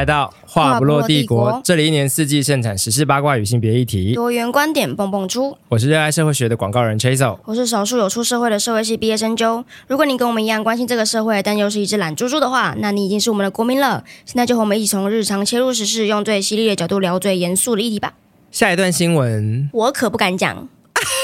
来到话不落帝国，国这里一年四季盛产时事八卦与性别议题，多元观点蹦蹦出。我是热爱社会学的广告人 Chasel，我是少数有出社会的社会系毕业生 Joe。如果你跟我们一样关心这个社会，但又是一只懒猪猪的话，那你已经是我们的国民了。现在就和我们一起从日常切入时事，用最犀利的角度聊最严肃的议题吧。下一段新闻，我可不敢讲。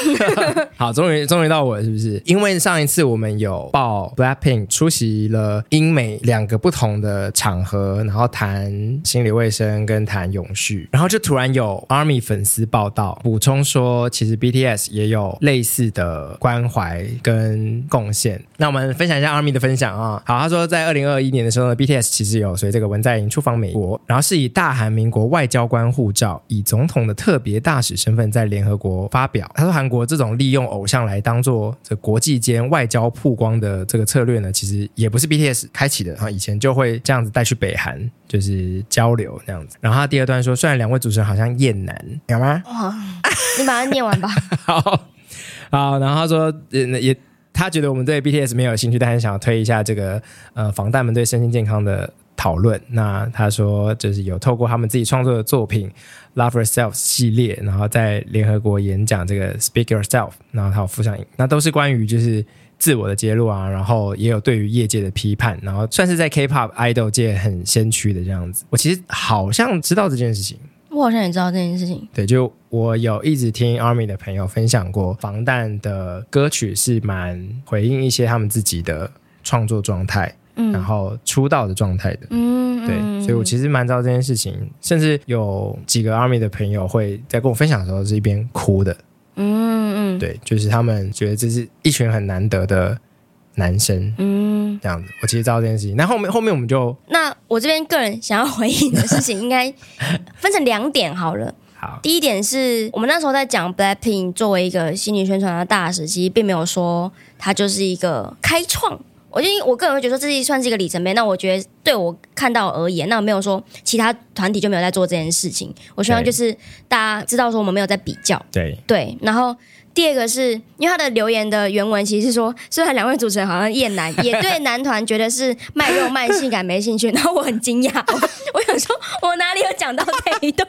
好，终于终于到我了，是不是？因为上一次我们有报 Blackpink 出席了英美两个不同的场合，然后谈心理卫生跟谈永续，然后就突然有 ARMY 粉丝报道补充说，其实 BTS 也有类似的关怀跟贡献。那我们分享一下 ARMY 的分享啊。好，他说在二零二一年的时候呢，BTS 其实有随这个文在寅出访美国，然后是以大韩民国外交官护照，以总统的特别大使身份在联合国发表。他说韩国这种利用偶像来当做这国际间外交曝光的这个策略呢，其实也不是 BTS 开启的啊，以前就会这样子带去北韩，就是交流这样子。然后他第二段说，虽然两位主持人好像厌男，有吗？哇，你把它念完吧。好，好，然后他说，也他觉得我们对 BTS 没有兴趣，但是想要推一下这个呃防弹们对身心健康的。讨论，那他说就是有透过他们自己创作的作品《Love Yourself》系列，然后在联合国演讲这个 “Speak Yourself”，然后他有附上，那都是关于就是自我的揭露啊，然后也有对于业界的批判，然后算是在 K-pop idol 界很先驱的这样子。我其实好像知道这件事情，我好像也知道这件事情。对，就我有一直听 ARMY 的朋友分享过，防弹的歌曲是蛮回应一些他们自己的创作状态。嗯，然后出道的状态的，嗯，对，所以我其实蛮知道这件事情，甚至有几个 ARMY 的朋友会在跟我分享的时候是一边哭的，嗯嗯，对，就是他们觉得这是一群很难得的男生，嗯，这样子，我其实知道这件事情。那后面后面我们就，那我这边个人想要回应的事情，应该分成两点好了。好，第一点是我们那时候在讲 Blackpink 作为一个心理宣传的大使，其实并没有说它就是一个开创。我因为我个人会觉得这是算是一个里程碑。那我觉得对我看到而言，那没有说其他团体就没有在做这件事情。我希望就是大家知道说我们没有在比较。对对。然后第二个是因为他的留言的原文其实是说，虽然两位主持人好像厌男，也对男团觉得是卖肉卖性感没兴趣。然后我很惊讶，我，我想说我哪里有讲到这一段？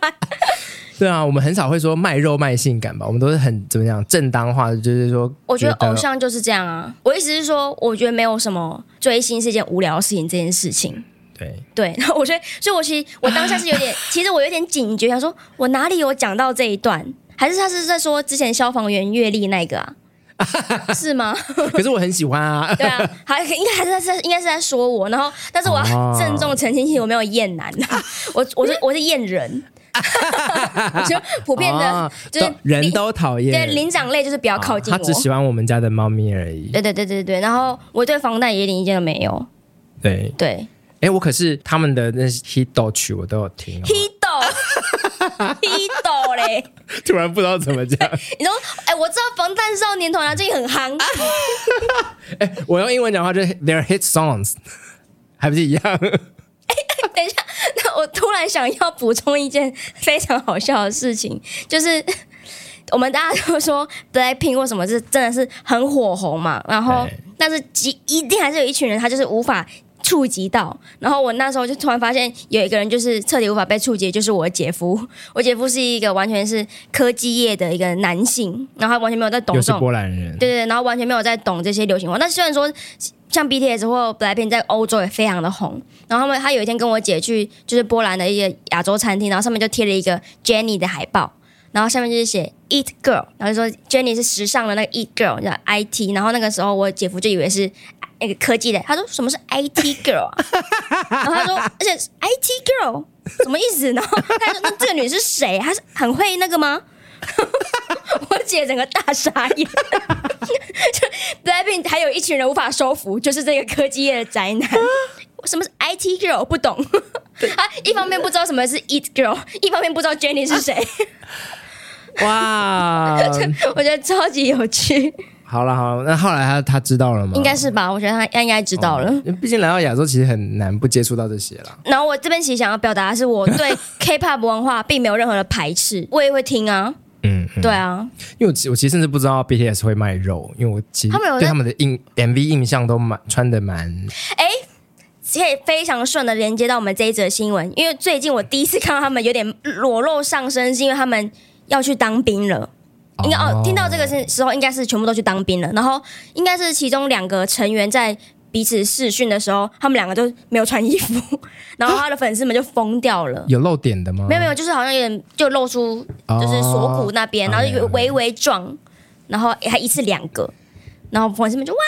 对啊，我们很少会说卖肉卖性感吧？我们都是很怎么讲正当化的，就是说，我觉得偶像就是这样啊。我意思是说，我觉得没有什么追星是一件无聊的事情，这件事情。对对，然后我觉得，所以我其实我当下是有点，其实我有点警觉，想说我哪里有讲到这一段？还是他是在说之前消防员阅历那个啊？是吗？可是我很喜欢啊。对啊，还应该还是在应该是在说我，然后但是我要郑重澄清，我没有厌男 啊，我我是我是厌人。就普遍的，哦、就是人都讨厌。对，灵长类就是比较靠近我。哦、他只喜欢我们家的猫咪而已。对对对对对。然后我对防弹也一点意见都没有。对对。哎，我可是他们的那些 hit 曲我都有听。hit，hit 嘞！突然不知道怎么讲。你说，哎，我知道防弹少年团啊，最近很夯。哎，我用英文讲话就是 their hit songs，还不是一样？哎等一下，那我突然想要补充一件非常好笑的事情，就是我们大家都说 Blackpink 或什么是真的是很火红嘛，然后但是一定还是有一群人他就是无法触及到，然后我那时候就突然发现有一个人就是彻底无法被触及，就是我的姐夫。我姐夫是一个完全是科技业的一个男性，然后他完全没有在懂这种，是波兰人，对对，然后完全没有在懂这些流行文化。但虽然说。像 BTS 或 Blackpink 在欧洲也非常的红，然后他们他有一天跟我姐去就是波兰的一个亚洲餐厅，然后上面就贴了一个 Jennie 的海报，然后下面就是写 Eat Girl，然后就说 Jennie 是时尚的那个 It Girl 叫 IT，然后那个时候我姐夫就以为是那个科技的，他说什么是 IT Girl 啊？然后他说而且 IT Girl 什么意思？然后他说那这个女是谁？她是很会那个吗？我姐整个大傻眼，就 Blackpink 还有一群人无法收服，就是这个科技业的宅男。什么是 IT girl？不懂。他一方面不知道什么是 It girl，一方面不知道 Jennie 是谁。哇，我觉得超级有趣。好了好了，那后来他他知道了吗？应该是吧，我觉得他应该知道了。毕、哦、竟来到亚洲，其实很难不接触到这些了。然后我这边其实想要表达的是，我对 K-pop 文化并没有任何的排斥，我也会听啊。嗯，嗯，对啊，因为我我其实甚至不知道 BTS 会卖肉，因为我其实对他们的印 MV 印象都蛮穿的蛮，哎，可以非常顺的连接到我们这一则新闻，因为最近我第一次看到他们有点裸露上身，是因为他们要去当兵了。应该哦，听到这个是时候，应该是全部都去当兵了。然后应该是其中两个成员在彼此试训的时候，他们两个都没有穿衣服，然后他的粉丝们就疯掉了。有露点的吗？没有没有，就是好像有点就露出就是锁骨那边，然后就微微壮，然后还一次两个，然后粉丝们就哇，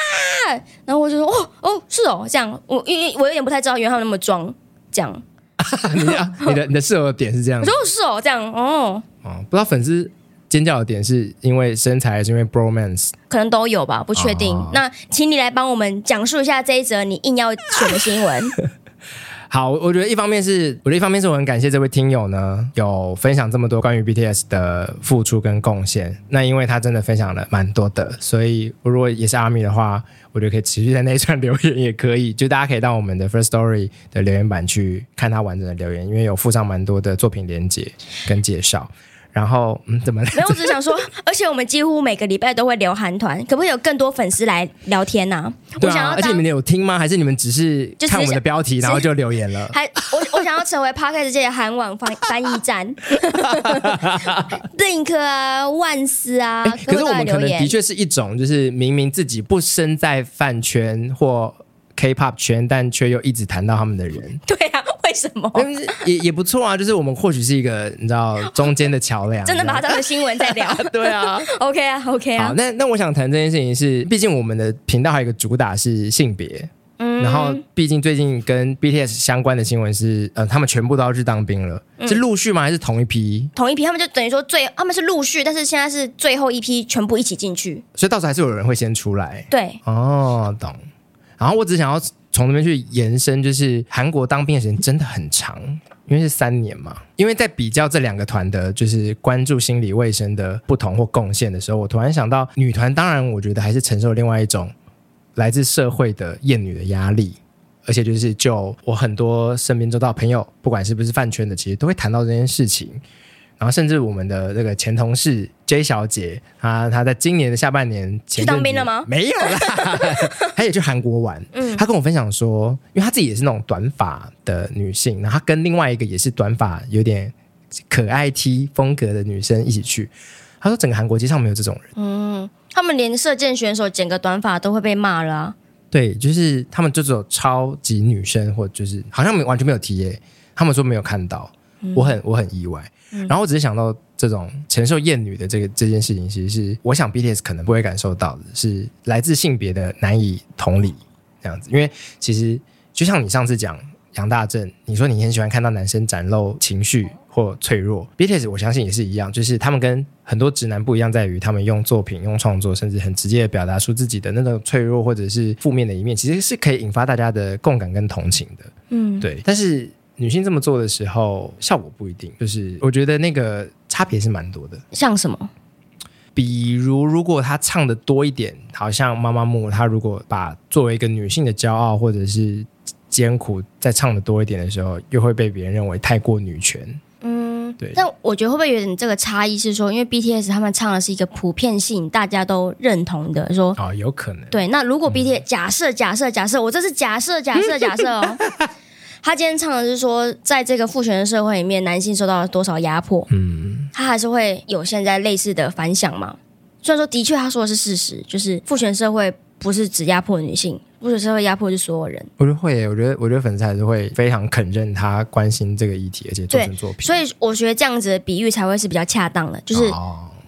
然后我就说哦哦是哦这样，我因为我有点不太知道，原来他们那么装这样。你的你的你的示弱点是这样，我说是哦这样哦哦，不知道粉丝。尖叫的点是因为身材还是因为 bromance？可能都有吧，不确定。哦、那请你来帮我们讲述一下这一则你硬要选的新闻。好，我觉得一方面是，我觉得一方面是我很感谢这位听友呢，有分享这么多关于 BTS 的付出跟贡献。那因为他真的分享了蛮多的，所以我如果也是阿米的话，我觉得可以持续在那一串留言也可以。就大家可以到我们的 First Story 的留言板去看他完整的留言，因为有附上蛮多的作品连接跟介绍。然后嗯，怎么了？没有，我只是想说，而且我们几乎每个礼拜都会聊韩团，可不可以有更多粉丝来聊天呢、啊？对啊，而且你们有听吗？还是你们只是看我们的标题，然后就留言了？还我我想要成为 Podcast 界的韩网翻 翻译站，Link 啊，万斯啊，可是我们可能的确是一种，就是明明自己不身在饭圈或 K-pop 圈，但却又一直谈到他们的人。对啊。为什么？也也不错啊，就是我们或许是一个你知道中间的桥梁，真的把它当成新闻在聊。对啊，OK 啊，OK 啊。好，那那我想谈这件事情是，毕竟我们的频道还有一个主打是性别，嗯，然后毕竟最近跟 BTS 相关的新闻是，呃，他们全部都要去当兵了，嗯、是陆续吗？还是同一批？同一批，他们就等于说最他们是陆续，但是现在是最后一批全部一起进去，所以到时候还是有人会先出来。对，哦，懂。然后我只想要。从那边去延伸，就是韩国当兵的时间真的很长，因为是三年嘛。因为在比较这两个团的，就是关注心理卫生的不同或贡献的时候，我突然想到，女团当然我觉得还是承受另外一种来自社会的厌女的压力，而且就是就我很多身边周到朋友，不管是不是饭圈的，其实都会谈到这件事情。然后甚至我们的这个前同事 J 小姐，她她在今年的下半年前去当兵了吗？没有啦，她也去韩国玩。嗯，她跟我分享说，因为她自己也是那种短发的女性，然后她跟另外一个也是短发有点可爱 T 风格的女生一起去。她说，整个韩国街上没有这种人。嗯，他们连射箭选手剪个短发都会被骂了啊。对，就是他们就只有超级女生，或就是好像没完全没有提耶。他们说没有看到，我很我很意外。然后我只是想到这种承受厌女的这个这件事情，其实是我想 BTS 可能不会感受到的，是来自性别的难以同理这样子。因为其实就像你上次讲杨大正，你说你很喜欢看到男生展露情绪或脆弱，BTS 我相信也是一样，就是他们跟很多直男不一样，在于他们用作品、用创作，甚至很直接的表达出自己的那种脆弱或者是负面的一面，其实是可以引发大家的共感跟同情的。嗯，对，但是。女性这么做的时候，效果不一定。就是我觉得那个差别是蛮多的。像什么？比如，如果她唱的多一点，好像妈妈木，她如果把作为一个女性的骄傲或者是艰苦再唱的多一点的时候，又会被别人认为太过女权。嗯，对。但我觉得会不会有点这个差异是说，因为 BTS 他们唱的是一个普遍性大家都认同的，说哦，有可能。对，那如果 BTS、嗯、假设假设假设，我这是假设假设假设哦。他今天唱的是说，在这个父权的社会里面，男性受到了多少压迫？嗯，他还是会有现在类似的反响嘛？虽然说，的确他说的是事实，就是父权社会不是只压迫女性，父权社会压迫是所有人。我觉得会，我觉得，我觉得粉丝还是会非常肯认他关心这个议题，而且做成作品。所以我觉得这样子的比喻才会是比较恰当的，就是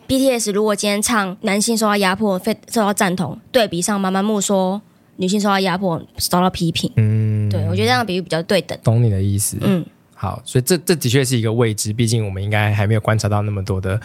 BTS 如果今天唱男性受到压迫，非受到赞同，对比上妈妈木说。女性受到压迫，遭到批评。嗯，对，我觉得这样比喻比较对等。懂你的意思。嗯，好，所以这这的确是一个未知，毕竟我们应该还没有观察到那么多的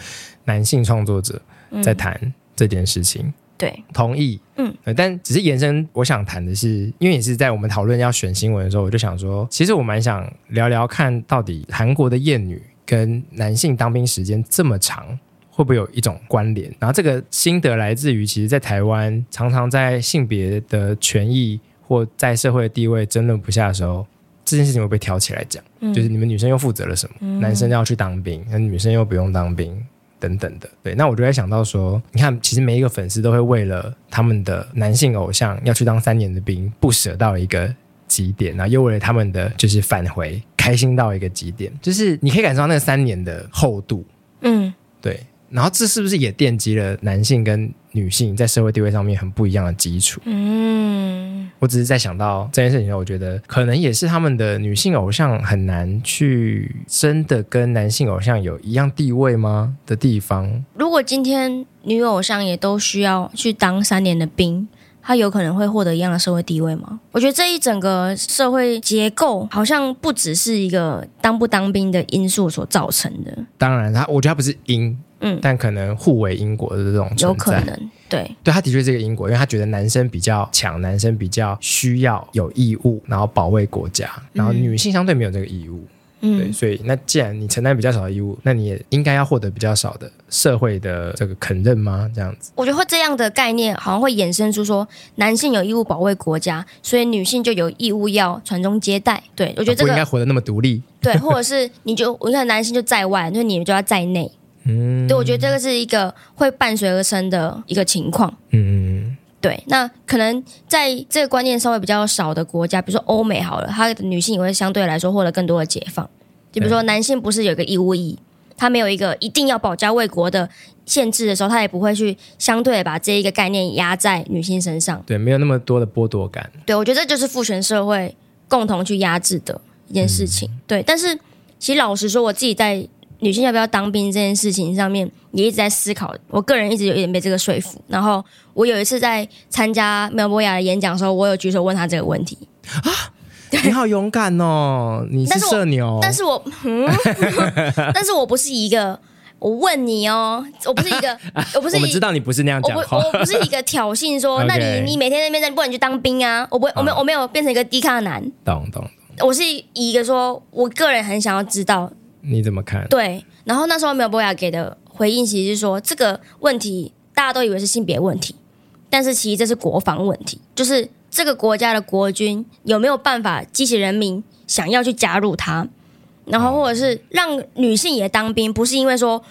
男性创作者在谈这件事情。嗯、对，同意。嗯，但只是延伸，我想谈的是，因为也是在我们讨论要选新闻的时候，我就想说，其实我蛮想聊聊看到底韩国的艳女跟男性当兵时间这么长。会不会有一种关联？然后这个心得来自于，其实，在台湾常常在性别的权益或在社会的地位争论不下的时候，这件事情会被挑起来讲。嗯、就是你们女生又负责了什么？嗯、男生要去当兵，那女生又不用当兵，等等的。对，那我就在想到说，你看，其实每一个粉丝都会为了他们的男性偶像要去当三年的兵，不舍到一个极点，然后又为了他们的就是返回开心到一个极点，就是你可以感受到那三年的厚度，嗯，对。然后这是不是也奠基了男性跟女性在社会地位上面很不一样的基础？嗯，我只是在想到这件事情，我觉得可能也是他们的女性偶像很难去真的跟男性偶像有一样地位吗的地方。如果今天女偶像也都需要去当三年的兵，她有可能会获得一样的社会地位吗？我觉得这一整个社会结构好像不只是一个当不当兵的因素所造成的。当然，他我觉得他不是因。嗯，但可能互为因果的这种有可能，对，对，他的确是个因果，因为他觉得男生比较强，男生比较需要有义务，然后保卫国家，然后女性相对没有这个义务，嗯，对，所以那既然你承担比较少的义务，那你也应该要获得比较少的社会的这个肯认吗？这样子，我觉得会这样的概念好像会衍生出说，男性有义务保卫国家，所以女性就有义务要传宗接代。对，我觉得这个、啊、不应该活得那么独立，对，或者是你就我看男性就在外，那你们就要在内。嗯，对，我觉得这个是一个会伴随而生的一个情况。嗯，对，那可能在这个观念稍微比较少的国家，比如说欧美好了，它的女性也会相对来说获得更多的解放。就比如说男性不是有一个义务役，他没有一个一定要保家卫国的限制的时候，他也不会去相对把这一个概念压在女性身上。对，没有那么多的剥夺感。对，我觉得这就是父权社会共同去压制的一件事情。嗯、对，但是其实老实说，我自己在。女性要不要当兵这件事情上面，也一直在思考。我个人一直有一点被这个说服。然后我有一次在参加苗博雅的演讲的时候，我有举手问他这个问题啊。你好勇敢哦！你是社牛，但是我，但是我，嗯、但是我不是一个。我问你哦，我不是一个，我不是。我们知道你不是那样讲话。我不是一个挑衅说，那你你每天在那边在，不然你去当兵啊？我不会，我没有，我没有变成一个低咖男。懂懂。我是以一个说，我个人很想要知道。你怎么看？对，然后那时候苗博雅给的回应其实是说，这个问题大家都以为是性别问题，但是其实这是国防问题，就是这个国家的国军有没有办法激起人民想要去加入他，然后或者是让女性也当兵，不是因为说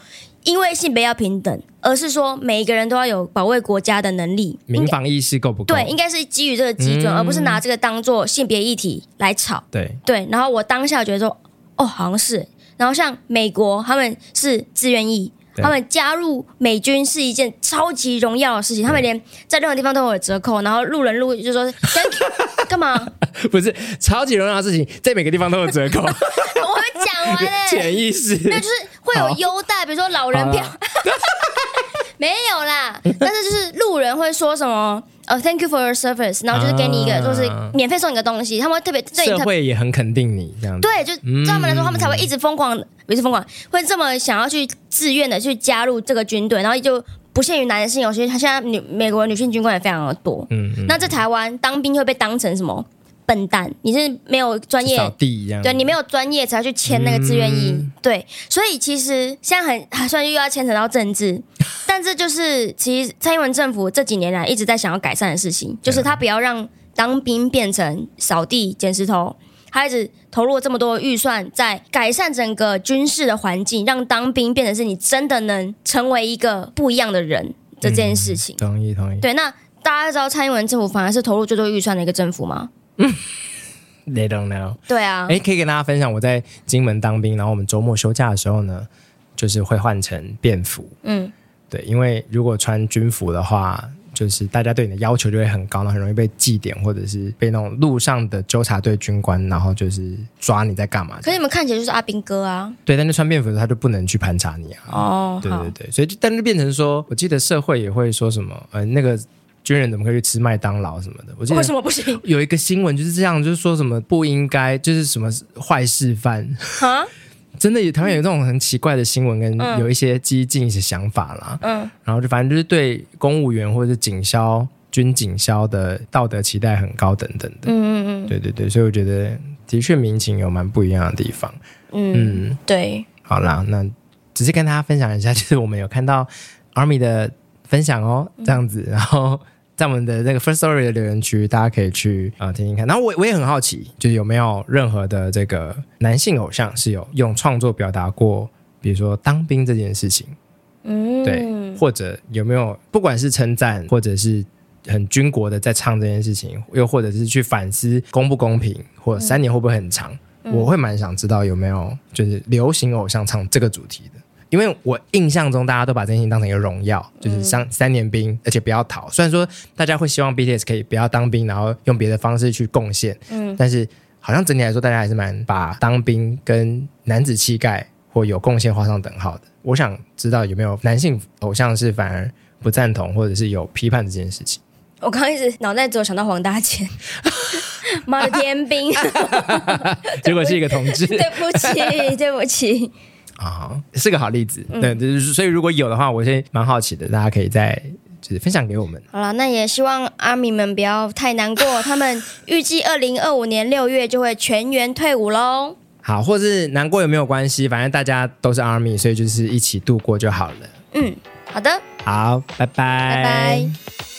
因为性别要平等，而是说每一个人都要有保卫国家的能力，民防意识够不够？对，应该是基于这个基准，嗯、而不是拿这个当做性别议题来吵。对对，然后我当下觉得说，哦，好像是。然后像美国，他们是自愿役，他们加入美军是一件超级荣耀的事情。他们连在任何地方都有折扣，然后路人路就说 干嘛？不是超级荣耀的事情，在每个地方都有折扣。我会讲完嘞，潜意识那就是会有优待，比如说老人票。没有啦，但是就是路人会说什么？呃、oh，Thank you for your service，然后就是给你一个，就是免费送你个东西，他们会特别对社会也很肯定你这样子。对，就对他们来说，他们才会一直疯狂，不是疯狂，会这么想要去自愿的去加入这个军队，然后就不限于男性，有些他现在女美国女性军官也非常的多。嗯，嗯，那在台湾当兵会被当成什么？笨蛋，你是没有专业，扫地一样，对，你没有专业才要去签那个志愿役，嗯，对，所以其实现在很还算又要牵扯到政治，但这就是其实蔡英文政府这几年来一直在想要改善的事情，就是他不要让当兵变成扫地捡石头，他一直投入了这么多预算在改善整个军事的环境，让当兵变成是你真的能成为一个不一样的人的这件事情。嗯，同意同意。对，那大家知道蔡英文政府反而是投入最多预算的一个政府吗？嗯，They don't know。对啊，哎，可以跟大家分享，我在金门当兵，然后我们周末休假的时候呢，就是会换成便服。嗯，对，因为如果穿军服的话，就是大家对你的要求就会很高，然后很容易被记点，或者是被那种路上的纠察队军官，然后就是抓你在干嘛。可是你们看起来就是阿兵哥啊。对，但是穿便服的他就不能去盘查你啊。哦，对对对，所以就但是变成说，我记得社会也会说什么，呃，那个。军人怎么可以去吃麦当劳什么的？我记得为什么不行？有一个新闻就是这样，就是说什么不应该，就是什么坏示范啊！真的有台湾有这种很奇怪的新闻，跟有一些激进一些想法啦。嗯，然后就反正就是对公务员或者是警消、军警消的道德期待很高等等的。嗯嗯嗯，对对对，所以我觉得的确民情有蛮不一样的地方。嗯，嗯对。好啦，那只是跟大家分享一下，就是我们有看到 Army 的分享哦，这样子，然后。在我们的那个 First Story 的留言区，大家可以去啊、呃、听听看。然后我我也很好奇，就是有没有任何的这个男性偶像是有用创作表达过，比如说当兵这件事情，嗯，对，或者有没有不管是称赞或者是很军国的在唱这件事情，又或者是去反思公不公平，或三年会不会很长？嗯、我会蛮想知道有没有就是流行偶像唱这个主题的。因为我印象中，大家都把这件事情当成一个荣耀，就是三三年兵，而且不要逃。虽然说大家会希望 BTS 可以不要当兵，然后用别的方式去贡献，嗯，但是好像整体来说，大家还是蛮把当兵跟男子气概或有贡献画上等号的。我想知道有没有男性偶像是反而不赞同，或者是有批判这件事情。我刚刚一直脑袋只有想到黄大千，妈的天兵，结果是一个同志，对不起，对不起。啊、哦，是个好例子。对，就是所以如果有的话，我先蛮好奇的，大家可以再就是分享给我们。好了，那也希望阿米们不要太难过，他们预计二零二五年六月就会全员退伍喽。好，或是难过也没有关系，反正大家都是 ARMY，所以就是一起度过就好了。嗯，好的，好，拜拜，拜拜。